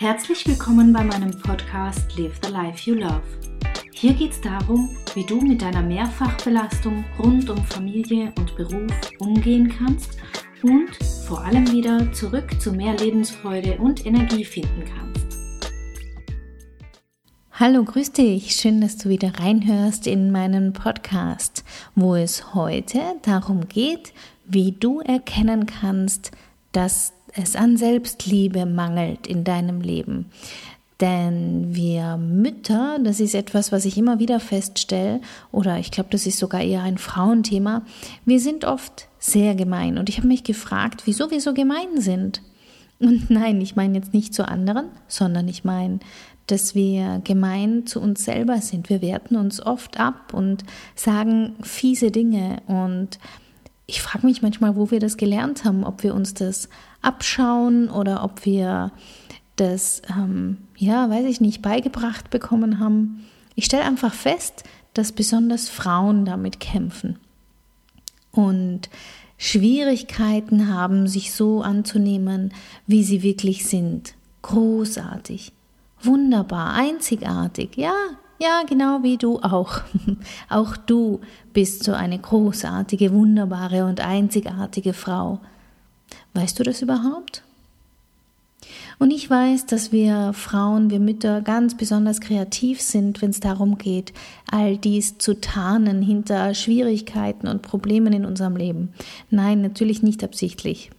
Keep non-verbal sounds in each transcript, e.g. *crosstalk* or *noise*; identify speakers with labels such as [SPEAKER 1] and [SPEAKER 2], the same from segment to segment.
[SPEAKER 1] Herzlich willkommen bei meinem Podcast Live the Life You Love. Hier geht es darum, wie du mit deiner Mehrfachbelastung rund um Familie und Beruf umgehen kannst und vor allem wieder zurück zu mehr Lebensfreude und Energie finden kannst.
[SPEAKER 2] Hallo, grüß dich. Schön, dass du wieder reinhörst in meinen Podcast, wo es heute darum geht, wie du erkennen kannst, dass es an Selbstliebe mangelt in deinem Leben. Denn wir Mütter, das ist etwas, was ich immer wieder feststelle, oder ich glaube, das ist sogar eher ein Frauenthema, wir sind oft sehr gemein. Und ich habe mich gefragt, wieso wir so gemein sind. Und *laughs* nein, ich meine jetzt nicht zu anderen, sondern ich meine, dass wir gemein zu uns selber sind. Wir werten uns oft ab und sagen fiese Dinge. Und ich frage mich manchmal, wo wir das gelernt haben, ob wir uns das abschauen oder ob wir das, ähm, ja, weiß ich nicht, beigebracht bekommen haben. Ich stelle einfach fest, dass besonders Frauen damit kämpfen und Schwierigkeiten haben, sich so anzunehmen, wie sie wirklich sind. Großartig, wunderbar, einzigartig, ja, ja, genau wie du auch. *laughs* auch du bist so eine großartige, wunderbare und einzigartige Frau. Weißt du das überhaupt? Und ich weiß, dass wir Frauen, wir Mütter ganz besonders kreativ sind, wenn es darum geht, all dies zu tarnen hinter Schwierigkeiten und Problemen in unserem Leben. Nein, natürlich nicht absichtlich.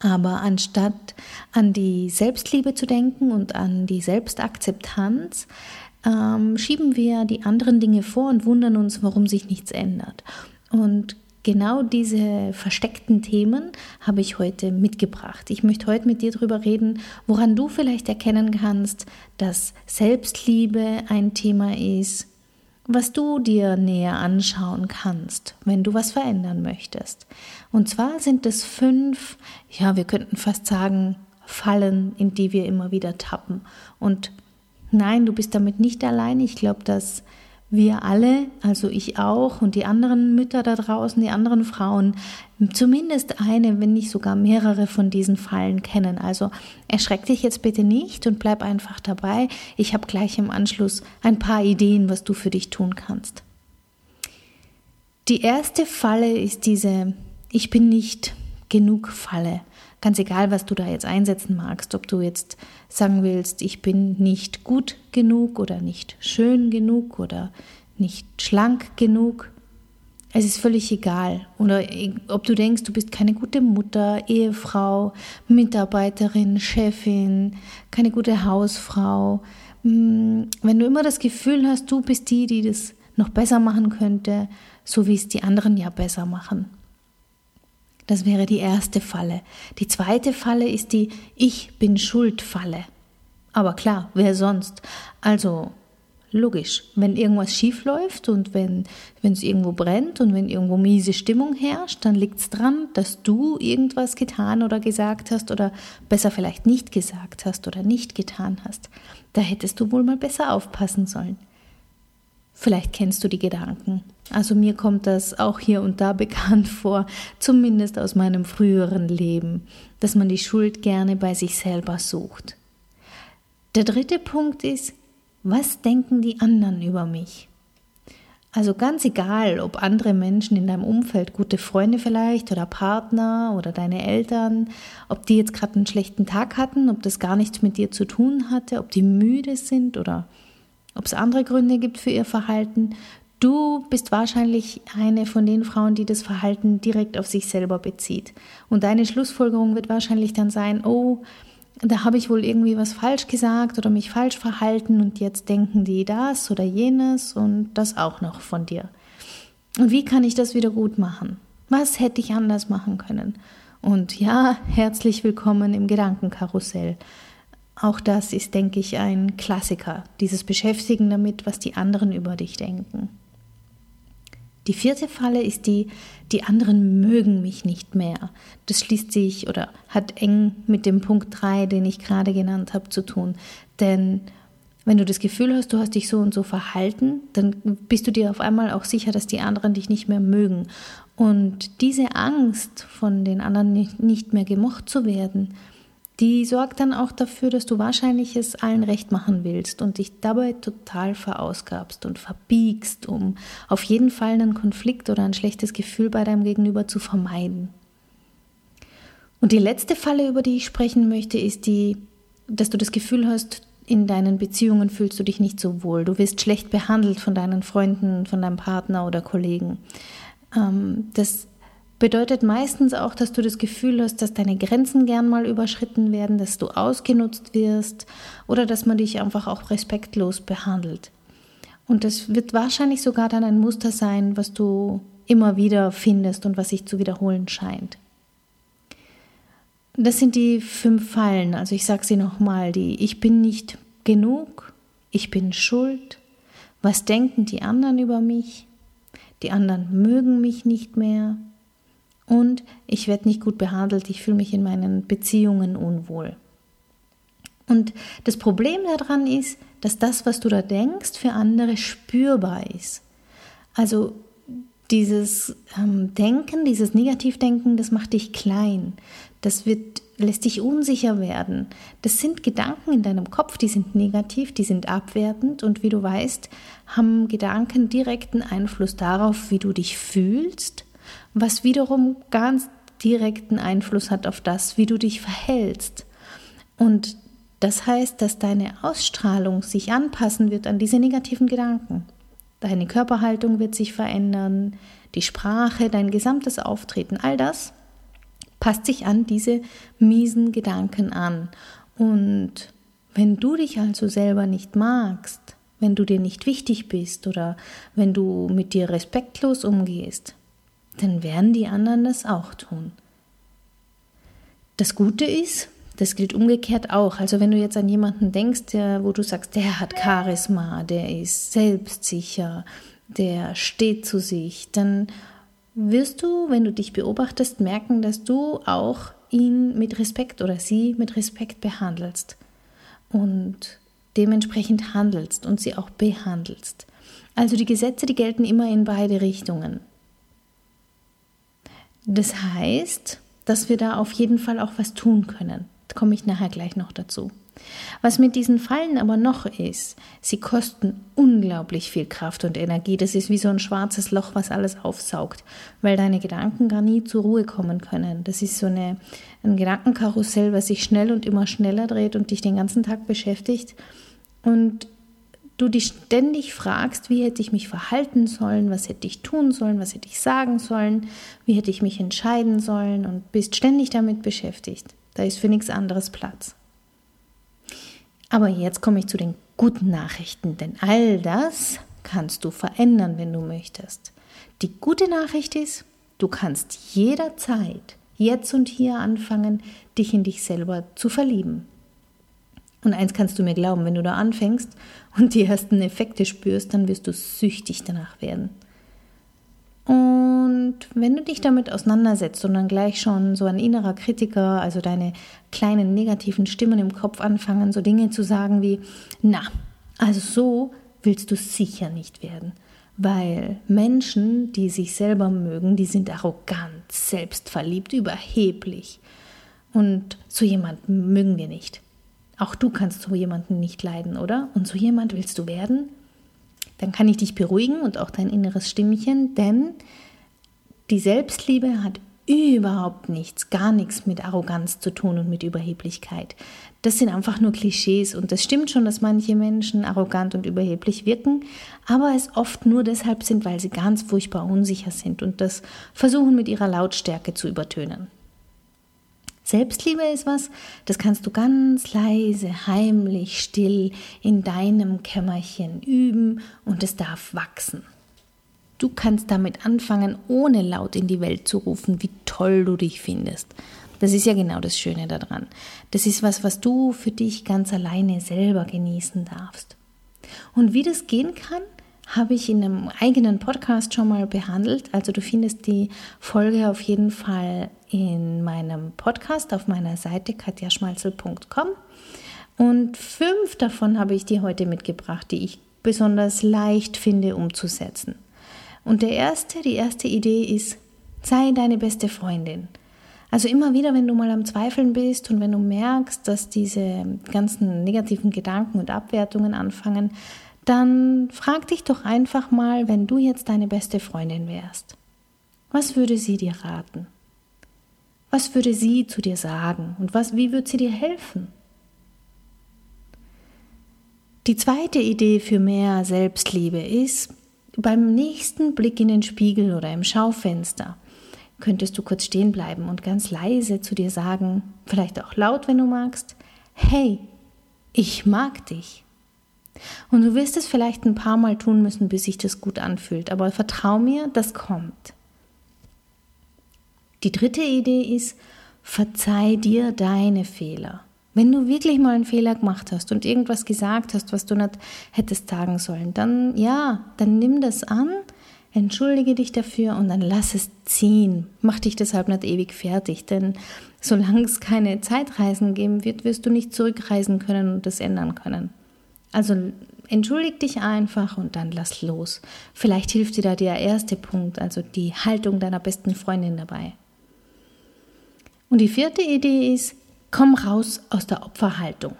[SPEAKER 2] Aber anstatt an die Selbstliebe zu denken und an die Selbstakzeptanz, ähm, schieben wir die anderen Dinge vor und wundern uns, warum sich nichts ändert. Und genau diese versteckten Themen habe ich heute mitgebracht. Ich möchte heute mit dir darüber reden, woran du vielleicht erkennen kannst, dass Selbstliebe ein Thema ist, was du dir näher anschauen kannst, wenn du was verändern möchtest. Und zwar sind es fünf, ja, wir könnten fast sagen, Fallen, in die wir immer wieder tappen. Und nein, du bist damit nicht allein. Ich glaube, dass wir alle, also ich auch und die anderen Mütter da draußen, die anderen Frauen, zumindest eine, wenn nicht sogar mehrere von diesen Fallen kennen. Also erschreck dich jetzt bitte nicht und bleib einfach dabei. Ich habe gleich im Anschluss ein paar Ideen, was du für dich tun kannst. Die erste Falle ist diese Ich bin nicht genug Falle. Ganz egal, was du da jetzt einsetzen magst, ob du jetzt sagen willst, ich bin nicht gut genug oder nicht schön genug oder nicht schlank genug. Es ist völlig egal. Oder ob du denkst, du bist keine gute Mutter, Ehefrau, Mitarbeiterin, Chefin, keine gute Hausfrau. Hm, wenn du immer das Gefühl hast, du bist die, die das noch besser machen könnte, so wie es die anderen ja besser machen. Das wäre die erste Falle. Die zweite Falle ist die Ich bin schuld Falle. Aber klar, wer sonst? Also logisch, wenn irgendwas schief läuft und wenn es irgendwo brennt und wenn irgendwo miese Stimmung herrscht, dann liegt es dran, dass du irgendwas getan oder gesagt hast oder besser vielleicht nicht gesagt hast oder nicht getan hast. Da hättest du wohl mal besser aufpassen sollen. Vielleicht kennst du die Gedanken. Also mir kommt das auch hier und da *laughs* bekannt vor, zumindest aus meinem früheren Leben, dass man die Schuld gerne bei sich selber sucht. Der dritte Punkt ist, was denken die anderen über mich? Also ganz egal, ob andere Menschen in deinem Umfeld, gute Freunde vielleicht oder Partner oder deine Eltern, ob die jetzt gerade einen schlechten Tag hatten, ob das gar nichts mit dir zu tun hatte, ob die müde sind oder ob es andere Gründe gibt für ihr Verhalten. Du bist wahrscheinlich eine von den Frauen, die das Verhalten direkt auf sich selber bezieht. Und deine Schlussfolgerung wird wahrscheinlich dann sein, oh, da habe ich wohl irgendwie was falsch gesagt oder mich falsch verhalten und jetzt denken die das oder jenes und das auch noch von dir. Und wie kann ich das wieder gut machen? Was hätte ich anders machen können? Und ja, herzlich willkommen im Gedankenkarussell. Auch das ist, denke ich, ein Klassiker, dieses Beschäftigen damit, was die anderen über dich denken. Die vierte Falle ist die, die anderen mögen mich nicht mehr. Das schließt sich oder hat eng mit dem Punkt 3, den ich gerade genannt habe, zu tun. Denn wenn du das Gefühl hast, du hast dich so und so verhalten, dann bist du dir auf einmal auch sicher, dass die anderen dich nicht mehr mögen. Und diese Angst, von den anderen nicht mehr gemocht zu werden, Die sorgt dann auch dafür, dass du wahrscheinlich es allen recht machen willst und dich dabei total verausgabst und verbiegst, um auf jeden Fall einen Konflikt oder ein schlechtes Gefühl bei deinem Gegenüber zu vermeiden. Und die letzte Falle, über die ich sprechen möchte, ist die, dass du das Gefühl hast, in deinen Beziehungen fühlst du dich nicht so wohl. Du wirst schlecht behandelt von deinen Freunden, von deinem Partner oder Kollegen. Ähm, das bedeutet meistens auch, dass du das Gefühl hast, dass deine Grenzen gern mal überschritten werden, dass du ausgenutzt wirst oder dass man dich einfach auch respektlos behandelt. Und das wird wahrscheinlich sogar dann ein Muster sein, was du immer wieder findest und was sich zu wiederholen scheint. Das sind die fünf Fallen. Also ich sage sie nochmal, die ich bin nicht genug, ich bin schuld, was denken die anderen über mich, die anderen mögen mich nicht mehr, und ich werde nicht gut behandelt, ich fühle mich in meinen Beziehungen unwohl. Und das Problem daran ist, dass das, was du da denkst, für andere spürbar ist. Also dieses ähm, Denken, dieses Negativdenken, das macht dich klein. Das wird, lässt dich unsicher werden. Das sind Gedanken in deinem Kopf, die sind negativ, die sind abwertend und wie du weißt, haben Gedanken direkten Einfluss darauf, wie du dich fühlst was wiederum ganz direkten Einfluss hat auf das, wie du dich verhältst. Und das heißt, dass deine Ausstrahlung sich anpassen wird an diese negativen Gedanken. Deine Körperhaltung wird sich verändern, die Sprache, dein gesamtes Auftreten, all das passt sich an diese miesen Gedanken an. Und wenn du dich also selber nicht magst, wenn du dir nicht wichtig bist oder wenn du mit dir respektlos umgehst, dann werden die anderen das auch tun. Das Gute ist, das gilt umgekehrt auch. Also wenn du jetzt an jemanden denkst, der, wo du sagst, der hat Charisma, der ist selbstsicher, der steht zu sich, dann wirst du, wenn du dich beobachtest, merken, dass du auch ihn mit Respekt oder sie mit Respekt behandelst und dementsprechend handelst und sie auch behandelst. Also die Gesetze, die gelten immer in beide Richtungen. Das heißt, dass wir da auf jeden Fall auch was tun können. Da komme ich nachher gleich noch dazu. Was mit diesen Fallen aber noch ist, sie kosten unglaublich viel Kraft und Energie. Das ist wie so ein schwarzes Loch, was alles aufsaugt, weil deine Gedanken gar nie zur Ruhe kommen können. Das ist so eine, ein Gedankenkarussell, was sich schnell und immer schneller dreht und dich den ganzen Tag beschäftigt. Und du dich ständig fragst, wie hätte ich mich verhalten sollen, was hätte ich tun sollen, was hätte ich sagen sollen, wie hätte ich mich entscheiden sollen und bist ständig damit beschäftigt. Da ist für nichts anderes Platz. Aber jetzt komme ich zu den guten Nachrichten, denn all das kannst du verändern, wenn du möchtest. Die gute Nachricht ist, du kannst jederzeit, jetzt und hier anfangen, dich in dich selber zu verlieben. Und eins kannst du mir glauben, wenn du da anfängst und die ersten Effekte spürst, dann wirst du süchtig danach werden. Und wenn du dich damit auseinandersetzt und dann gleich schon so ein innerer Kritiker, also deine kleinen negativen Stimmen im Kopf anfangen, so Dinge zu sagen wie, na, also so willst du sicher nicht werden. Weil Menschen, die sich selber mögen, die sind arrogant, selbstverliebt, überheblich. Und so jemanden mögen wir nicht. Auch du kannst so jemanden nicht leiden, oder? Und so jemand willst du werden? Dann kann ich dich beruhigen und auch dein inneres Stimmchen, denn die Selbstliebe hat überhaupt nichts, gar nichts mit Arroganz zu tun und mit Überheblichkeit. Das sind einfach nur Klischees und das stimmt schon, dass manche Menschen arrogant und überheblich wirken, aber es oft nur deshalb sind, weil sie ganz furchtbar unsicher sind und das versuchen mit ihrer Lautstärke zu übertönen. Selbstliebe ist was, das kannst du ganz leise, heimlich, still in deinem Kämmerchen üben und es darf wachsen. Du kannst damit anfangen, ohne laut in die Welt zu rufen, wie toll du dich findest. Das ist ja genau das Schöne daran. Das ist was, was du für dich ganz alleine selber genießen darfst. Und wie das gehen kann, habe ich in einem eigenen Podcast schon mal behandelt. Also du findest die Folge auf jeden Fall in meinem Podcast auf meiner Seite katjaschmalzel.com. Und fünf davon habe ich dir heute mitgebracht, die ich besonders leicht finde umzusetzen. Und der erste, die erste Idee ist, sei deine beste Freundin. Also immer wieder, wenn du mal am Zweifeln bist und wenn du merkst, dass diese ganzen negativen Gedanken und Abwertungen anfangen, dann frag dich doch einfach mal, wenn du jetzt deine beste Freundin wärst. Was würde sie dir raten? Was würde sie zu dir sagen und was, wie würde sie dir helfen? Die zweite Idee für mehr Selbstliebe ist, beim nächsten Blick in den Spiegel oder im Schaufenster könntest du kurz stehen bleiben und ganz leise zu dir sagen, vielleicht auch laut, wenn du magst, hey, ich mag dich. Und du wirst es vielleicht ein paar Mal tun müssen, bis sich das gut anfühlt, aber vertrau mir, das kommt. Die dritte Idee ist, verzeih dir deine Fehler. Wenn du wirklich mal einen Fehler gemacht hast und irgendwas gesagt hast, was du nicht hättest sagen sollen, dann ja, dann nimm das an, entschuldige dich dafür und dann lass es ziehen. Mach dich deshalb nicht ewig fertig, denn solange es keine Zeitreisen geben wird, wirst du nicht zurückreisen können und das ändern können. Also entschuldig dich einfach und dann lass los. Vielleicht hilft dir da der erste Punkt, also die Haltung deiner besten Freundin dabei. Und die vierte Idee ist, komm raus aus der Opferhaltung.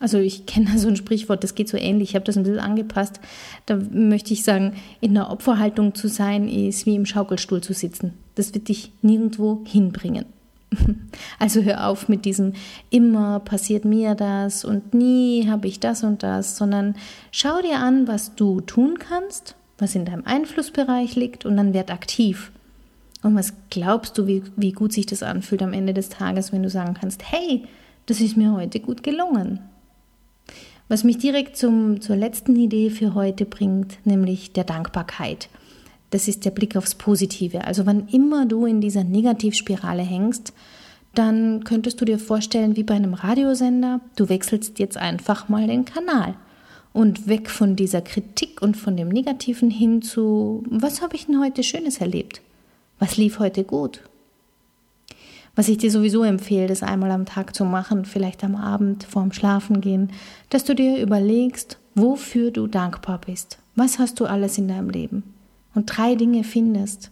[SPEAKER 2] Also ich kenne so ein Sprichwort, das geht so ähnlich, ich habe das ein bisschen angepasst. Da möchte ich sagen, in der Opferhaltung zu sein, ist wie im Schaukelstuhl zu sitzen. Das wird dich nirgendwo hinbringen. *laughs* Also hör auf mit diesem immer passiert mir das und nie habe ich das und das, sondern schau dir an, was du tun kannst, was in deinem Einflussbereich liegt und dann werd aktiv. Und was glaubst du, wie, wie gut sich das anfühlt am Ende des Tages, wenn du sagen kannst, hey, das ist mir heute gut gelungen. Was mich direkt zum, zur letzten Idee für heute bringt, nämlich der Dankbarkeit. Das ist der Blick aufs Positive. Also wann immer du in dieser Negativspirale hängst, dann könntest du dir vorstellen, wie bei einem Radiosender, du wechselst jetzt einfach mal den Kanal und weg von dieser Kritik und von dem Negativen hin zu, was habe ich denn heute Schönes erlebt? Was lief heute gut? Was ich dir sowieso empfehle, das einmal am Tag zu machen, vielleicht am Abend vorm Schlafengehen, dass du dir überlegst, wofür du dankbar bist. Was hast du alles in deinem Leben? Und drei Dinge findest.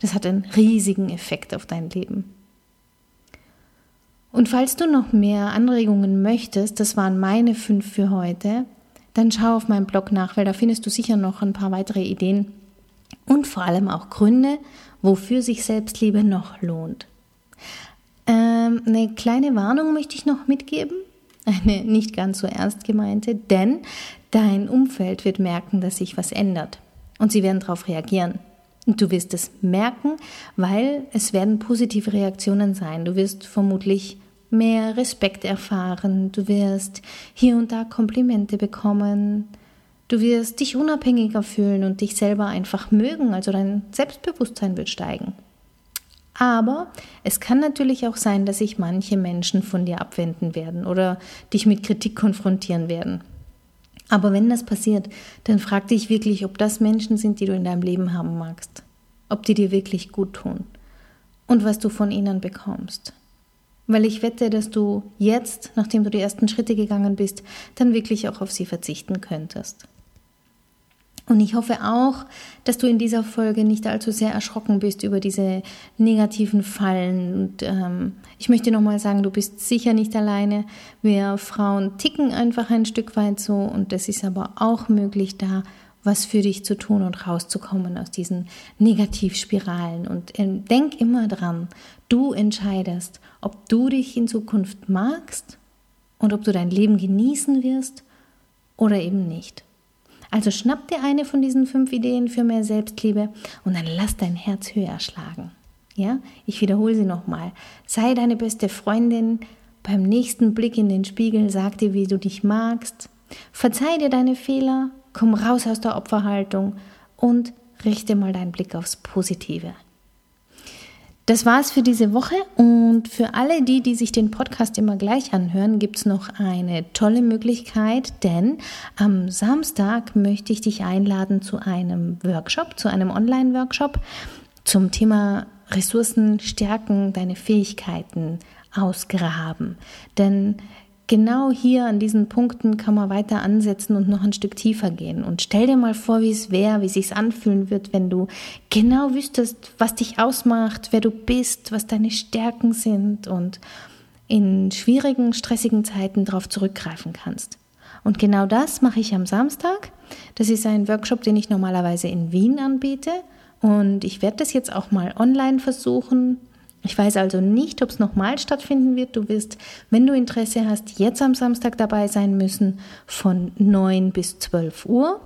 [SPEAKER 2] Das hat einen riesigen Effekt auf dein Leben. Und falls du noch mehr Anregungen möchtest, das waren meine fünf für heute, dann schau auf meinem Blog nach, weil da findest du sicher noch ein paar weitere Ideen und vor allem auch Gründe, wofür sich Selbstliebe noch lohnt. Ähm, eine kleine Warnung möchte ich noch mitgeben, *laughs* eine nicht ganz so ernst gemeinte, denn dein Umfeld wird merken, dass sich was ändert und sie werden darauf reagieren. Und du wirst es merken, weil es werden positive Reaktionen sein. Du wirst vermutlich mehr Respekt erfahren, du wirst hier und da Komplimente bekommen, Du wirst dich unabhängiger fühlen und dich selber einfach mögen, also dein Selbstbewusstsein wird steigen. Aber es kann natürlich auch sein, dass sich manche Menschen von dir abwenden werden oder dich mit Kritik konfrontieren werden. Aber wenn das passiert, dann frag dich wirklich, ob das Menschen sind, die du in deinem Leben haben magst. Ob die dir wirklich gut tun. Und was du von ihnen bekommst. Weil ich wette, dass du jetzt, nachdem du die ersten Schritte gegangen bist, dann wirklich auch auf sie verzichten könntest. Und ich hoffe auch, dass du in dieser Folge nicht allzu sehr erschrocken bist über diese negativen Fallen. Und ähm, ich möchte nochmal sagen, du bist sicher nicht alleine. Wir Frauen ticken einfach ein Stück weit so und es ist aber auch möglich, da was für dich zu tun und rauszukommen aus diesen Negativspiralen. Und äh, denk immer dran, du entscheidest, ob du dich in Zukunft magst und ob du dein Leben genießen wirst oder eben nicht. Also schnapp dir eine von diesen fünf Ideen für mehr Selbstliebe und dann lass dein Herz höher schlagen. Ja, ich wiederhole sie nochmal. Sei deine beste Freundin. Beim nächsten Blick in den Spiegel sag dir, wie du dich magst. Verzeih dir deine Fehler. Komm raus aus der Opferhaltung und richte mal deinen Blick aufs Positive. Das war's für diese Woche und für alle die, die sich den Podcast immer gleich anhören, gibt's noch eine tolle Möglichkeit, denn am Samstag möchte ich dich einladen zu einem Workshop, zu einem Online-Workshop zum Thema Ressourcen stärken, deine Fähigkeiten ausgraben. Denn genau hier an diesen Punkten kann man weiter ansetzen und noch ein Stück tiefer gehen. Und stell dir mal vor, wie es wäre, wie sich's anfühlen wird, wenn du genau wüsstest, was dich ausmacht, wer du bist, was deine Stärken sind und in schwierigen, stressigen Zeiten darauf zurückgreifen kannst. Und genau das mache ich am Samstag. Das ist ein Workshop, den ich normalerweise in Wien anbiete. Und ich werde das jetzt auch mal online versuchen. Ich weiß also nicht, ob es nochmal stattfinden wird. Du wirst, wenn du Interesse hast, jetzt am Samstag dabei sein müssen von 9 bis 12 Uhr.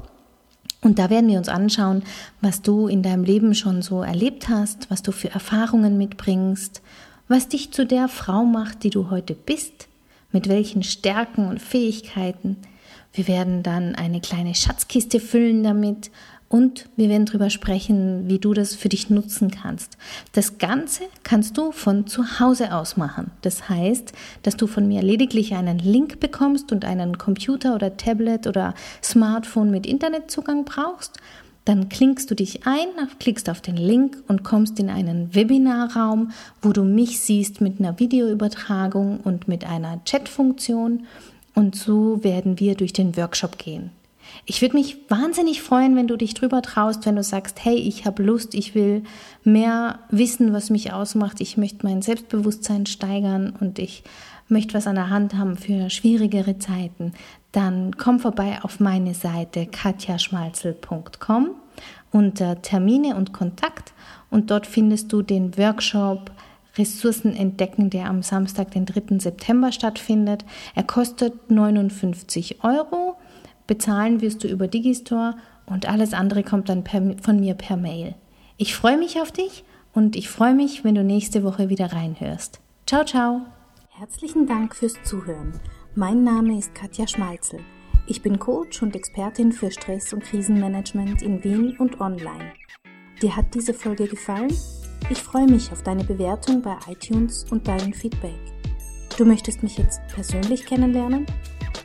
[SPEAKER 2] Und da werden wir uns anschauen, was du in deinem Leben schon so erlebt hast, was du für Erfahrungen mitbringst, was dich zu der Frau macht, die du heute bist, mit welchen Stärken und Fähigkeiten. Wir werden dann eine kleine Schatzkiste füllen damit und wir werden darüber sprechen, wie du das für dich nutzen kannst. Das Ganze kannst du von zu Hause aus machen. Das heißt, dass du von mir lediglich einen Link bekommst und einen Computer oder Tablet oder Smartphone mit Internetzugang brauchst. Dann klickst du dich ein, klickst auf den Link und kommst in einen Webinarraum, wo du mich siehst mit einer Videoübertragung und mit einer Chatfunktion. Und so werden wir durch den Workshop gehen. Ich würde mich wahnsinnig freuen, wenn du dich drüber traust, wenn du sagst, hey, ich habe Lust, ich will mehr wissen, was mich ausmacht, ich möchte mein Selbstbewusstsein steigern und ich möchte was an der Hand haben für schwierigere Zeiten, dann komm vorbei auf meine Seite katjaschmalzel.com unter Termine und Kontakt und dort findest du den Workshop Ressourcen entdecken, der am Samstag, den 3. September stattfindet. Er kostet 59 Euro Bezahlen wirst du über Digistore und alles andere kommt dann per, von mir per Mail. Ich freue mich auf dich und ich freue mich, wenn du nächste Woche wieder reinhörst. Ciao, ciao.
[SPEAKER 1] Herzlichen Dank fürs Zuhören. Mein Name ist Katja Schmalzel. Ich bin Coach und Expertin für Stress- und Krisenmanagement in Wien und online. Dir hat diese Folge gefallen? Ich freue mich auf deine Bewertung bei iTunes und dein Feedback. Du möchtest mich jetzt persönlich kennenlernen?